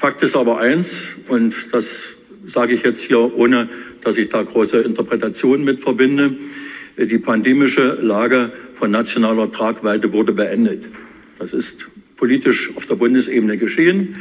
Fakt ist aber eins, und das sage ich jetzt hier, ohne dass ich da große Interpretationen mit verbinde. Die pandemische Lage von nationaler Tragweite wurde beendet. Das ist politisch auf der Bundesebene geschehen.